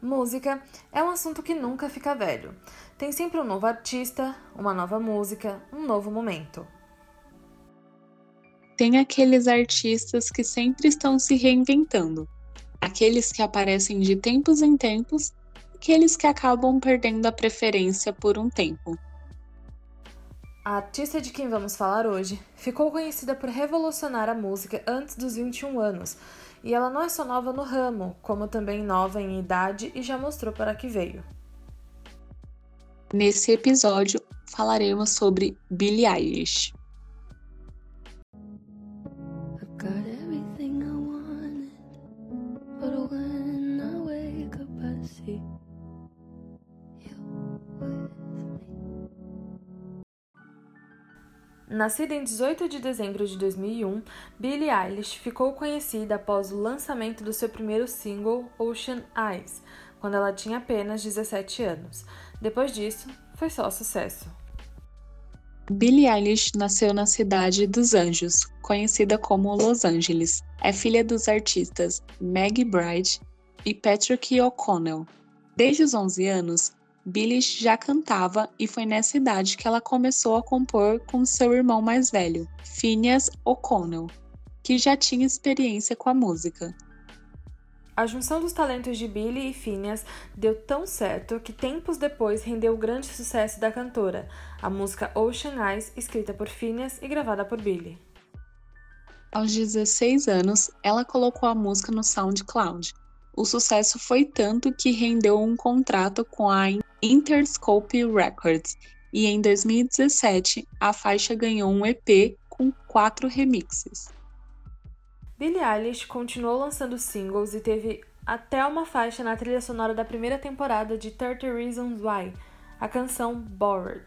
Música é um assunto que nunca fica velho. Tem sempre um novo artista, uma nova música, um novo momento. Tem aqueles artistas que sempre estão se reinventando, aqueles que aparecem de tempos em tempos, aqueles que acabam perdendo a preferência por um tempo. A artista de quem vamos falar hoje ficou conhecida por revolucionar a música antes dos 21 anos e ela não é só nova no ramo, como também nova em idade e já mostrou para que veio. Nesse episódio, falaremos sobre Billie Eilish. Nascida em 18 de dezembro de 2001, Billie Eilish ficou conhecida após o lançamento do seu primeiro single, Ocean Eyes, quando ela tinha apenas 17 anos. Depois disso, foi só sucesso. Billie Eilish nasceu na cidade dos Anjos, conhecida como Los Angeles. É filha dos artistas Maggie Bride e Patrick O'Connell. Desde os 11 anos, Billie já cantava e foi nessa idade que ela começou a compor com seu irmão mais velho, Phineas O'Connell, que já tinha experiência com a música. A junção dos talentos de Billie e Phineas deu tão certo que tempos depois rendeu o grande sucesso da cantora, a música Ocean Eyes, escrita por Phineas e gravada por Billie. Aos 16 anos, ela colocou a música no SoundCloud. O sucesso foi tanto que rendeu um contrato com a Interscope Records, e em 2017 a faixa ganhou um EP com quatro remixes. Billie Eilish continuou lançando singles e teve até uma faixa na trilha sonora da primeira temporada de 30 Reasons Why, a canção Bored.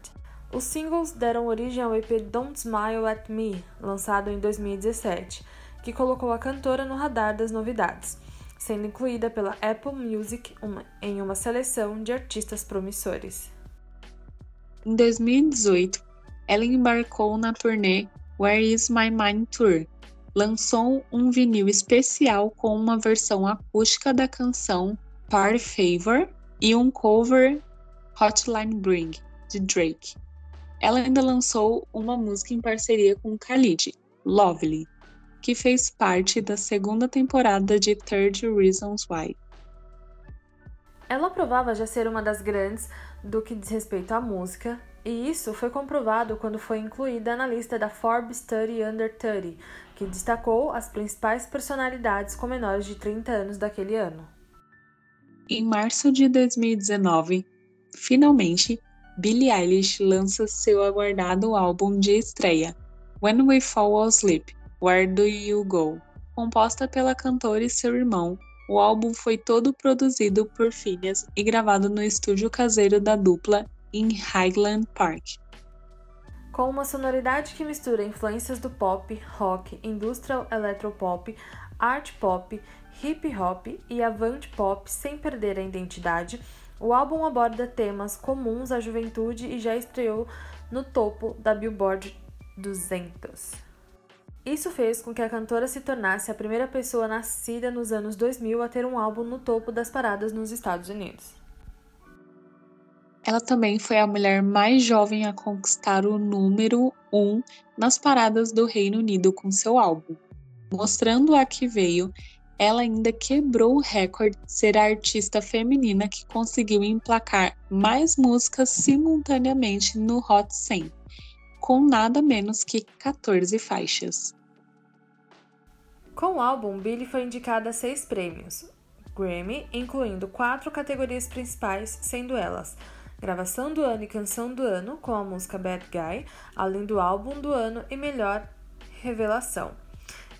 Os singles deram origem ao EP Don't Smile at Me, lançado em 2017, que colocou a cantora no radar das novidades sendo incluída pela Apple Music em uma seleção de artistas promissores. Em 2018, ela embarcou na turnê Where Is My Mind Tour. Lançou um vinil especial com uma versão acústica da canção Party Favor e um cover Hotline Bling de Drake. Ela ainda lançou uma música em parceria com Khalid, Lovely, que fez parte da segunda temporada de Third Reasons Why. Ela provava já ser uma das grandes do que diz respeito à música, e isso foi comprovado quando foi incluída na lista da Forbes 30 Under 30, que destacou as principais personalidades com menores de 30 anos daquele ano. Em março de 2019, finalmente, Billie Eilish lança seu aguardado álbum de estreia, When We Fall Asleep, Where Do You Go? Composta pela cantora e seu irmão, o álbum foi todo produzido por Phineas e gravado no estúdio caseiro da dupla em Highland Park. Com uma sonoridade que mistura influências do pop, rock, industrial electropop, art pop, hip hop e avant pop sem perder a identidade, o álbum aborda temas comuns à juventude e já estreou no topo da Billboard 200. Isso fez com que a cantora se tornasse a primeira pessoa nascida nos anos 2000 a ter um álbum no topo das paradas nos Estados Unidos. Ela também foi a mulher mais jovem a conquistar o número 1 um nas paradas do Reino Unido com seu álbum. Mostrando a que veio, ela ainda quebrou o recorde de ser a artista feminina que conseguiu emplacar mais músicas simultaneamente no Hot 100, com nada menos que 14 faixas. Com o álbum, Billie foi indicada a seis prêmios Grammy, incluindo quatro categorias principais, sendo elas Gravação do Ano e Canção do Ano, com a música Bad Guy, além do Álbum do Ano e Melhor Revelação.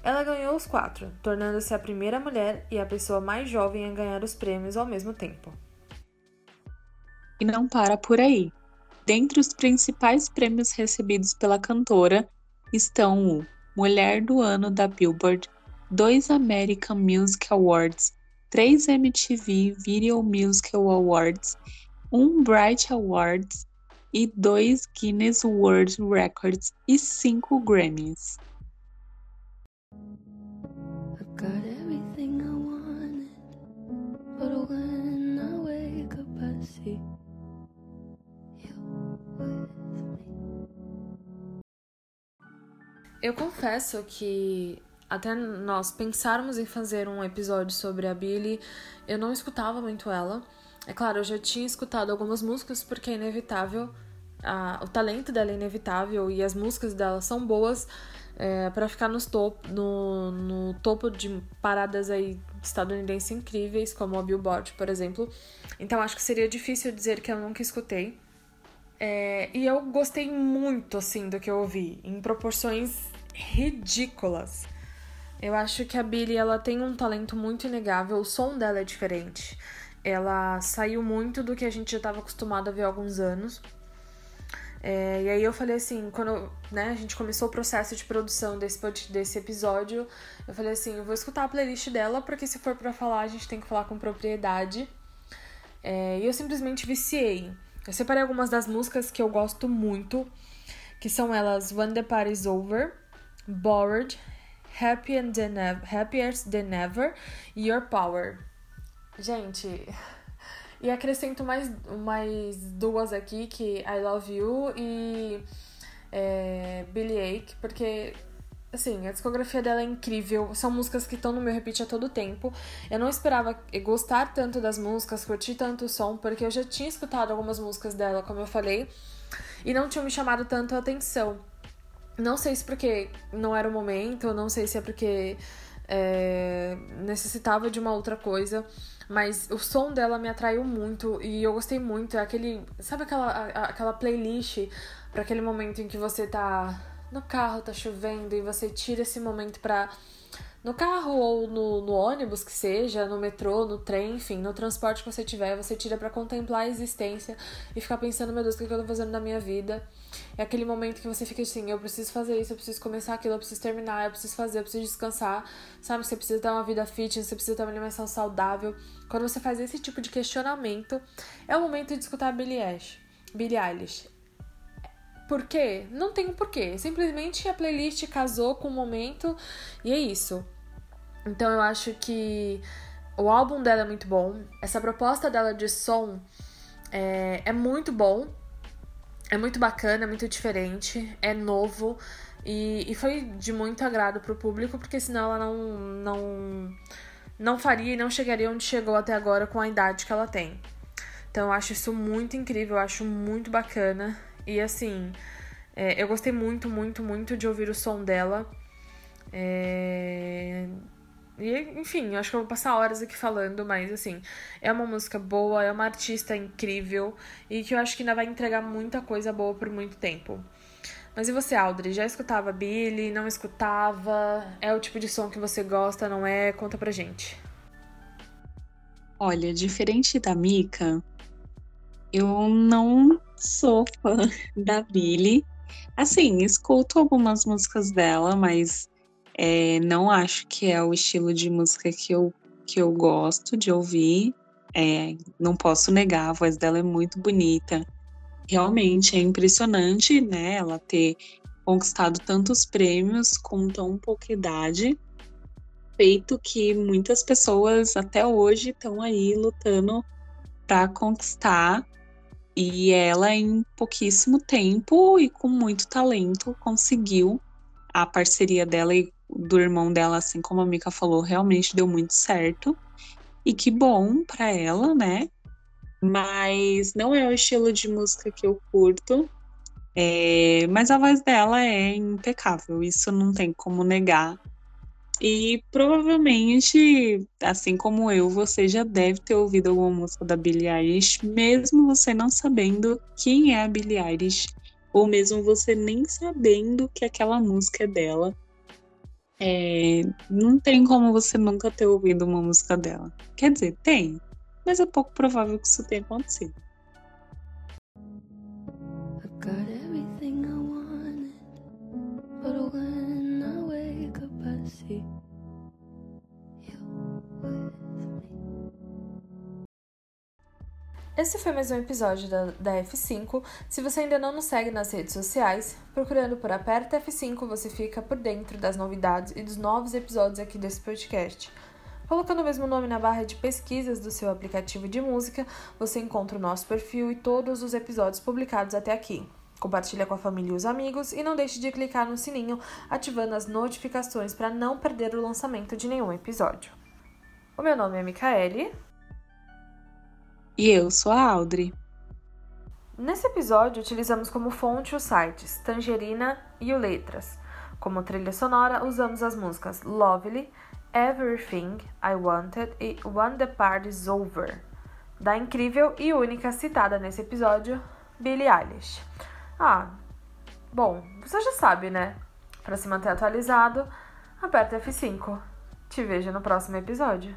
Ela ganhou os quatro, tornando-se a primeira mulher e a pessoa mais jovem a ganhar os prêmios ao mesmo tempo. E não para por aí. Dentre os principais prêmios recebidos pela cantora estão o Mulher do Ano da Billboard, dois American Music Awards, três MTV Video Music Awards, um Bright Awards e dois Guinness World Records e cinco Grammys. Eu confesso que até nós pensarmos em fazer um episódio sobre a Billie, eu não escutava muito ela. É claro, eu já tinha escutado algumas músicas porque é inevitável, a, o talento dela é inevitável e as músicas dela são boas é, para ficar nos top, no, no topo de paradas aí estadunidenses incríveis, como a Billboard, por exemplo. Então acho que seria difícil dizer que eu nunca escutei. É, e eu gostei muito, assim, do que eu ouvi, em proporções ridículas. Eu acho que a Billie, ela tem um talento muito inegável, o som dela é diferente. Ela saiu muito do que a gente já estava acostumado a ver há alguns anos. É, e aí eu falei assim, quando né, a gente começou o processo de produção desse, desse episódio, eu falei assim, eu vou escutar a playlist dela, porque se for para falar, a gente tem que falar com propriedade. É, e eu simplesmente viciei. Eu separei algumas das músicas que eu gosto muito, que são elas When the Party's Over, Bored, Happy than ever, Happier Than Ever e Your Power. Gente, e acrescento mais, mais duas aqui, que I Love You e é, Billy Ache, porque assim, a discografia dela é incrível. São músicas que estão no meu repeat a todo tempo. Eu não esperava gostar tanto das músicas, curtir tanto o som, porque eu já tinha escutado algumas músicas dela, como eu falei, e não tinham me chamado tanto a atenção. Não sei se porque não era o momento, não sei se é porque é, necessitava de uma outra coisa, mas o som dela me atraiu muito e eu gostei muito. É aquele. Sabe aquela, aquela playlist para aquele momento em que você tá no carro, tá chovendo e você tira esse momento pra. No carro ou no, no ônibus que seja, no metrô, no trem, enfim, no transporte que você tiver, você tira para contemplar a existência e ficar pensando, meu Deus, o que eu tô fazendo na minha vida? É aquele momento que você fica assim, eu preciso fazer isso, eu preciso começar aquilo, eu preciso terminar, eu preciso fazer, eu preciso descansar, sabe? Você precisa ter uma vida fitness, você precisa ter uma alimentação saudável. Quando você faz esse tipo de questionamento, é o momento de escutar Billie Eilish. Billie Eilish. Por quê? Não tem um porquê. Simplesmente a playlist casou com o momento e é isso. Então eu acho que o álbum dela é muito bom. Essa proposta dela de som é, é muito bom. É muito bacana, é muito diferente, é novo e, e foi de muito agrado pro público, porque senão ela não, não, não faria e não chegaria onde chegou até agora com a idade que ela tem. Então eu acho isso muito incrível, eu acho muito bacana. E assim, é, eu gostei muito, muito, muito de ouvir o som dela. É... E, enfim, eu acho que eu vou passar horas aqui falando, mas assim, é uma música boa, é uma artista incrível e que eu acho que ainda vai entregar muita coisa boa por muito tempo. Mas e você, Audrey? Já escutava Billy? Não escutava? É o tipo de som que você gosta, não é? Conta pra gente. Olha, diferente da Mika, eu não sou fã da Billy. Assim, escuto algumas músicas dela, mas é, não acho que é o estilo de música que eu, que eu gosto de ouvir. É, não posso negar, a voz dela é muito bonita. Realmente é impressionante, né? Ela ter conquistado tantos prêmios com tão pouca idade, feito que muitas pessoas até hoje estão aí lutando para conquistar e ela, em pouquíssimo tempo e com muito talento, conseguiu. A parceria dela e do irmão dela, assim como a Mika falou, realmente deu muito certo. E que bom para ela, né? Mas não é o estilo de música que eu curto. É... Mas a voz dela é impecável, isso não tem como negar. E provavelmente, assim como eu, você já deve ter ouvido alguma música da Billie Eilish, mesmo você não sabendo quem é a Billie Eilish, ou mesmo você nem sabendo que aquela música é dela. É, não tem como você nunca ter ouvido uma música dela. Quer dizer, tem, mas é pouco provável que isso tenha acontecido. Esse foi mais um episódio da, da F5. Se você ainda não nos segue nas redes sociais, procurando por Aperta F5, você fica por dentro das novidades e dos novos episódios aqui desse podcast. Colocando o mesmo nome na barra de pesquisas do seu aplicativo de música, você encontra o nosso perfil e todos os episódios publicados até aqui. Compartilha com a família e os amigos e não deixe de clicar no sininho, ativando as notificações para não perder o lançamento de nenhum episódio. O meu nome é Micaele. E eu sou a Audrey. Nesse episódio, utilizamos como fonte os sites Tangerina e o Letras. Como trilha sonora, usamos as músicas Lovely, Everything I Wanted e When the Party's Over, da incrível e única citada nesse episódio, Billie Eilish. Ah, bom, você já sabe, né? Para se manter atualizado, aperta F5. Te vejo no próximo episódio.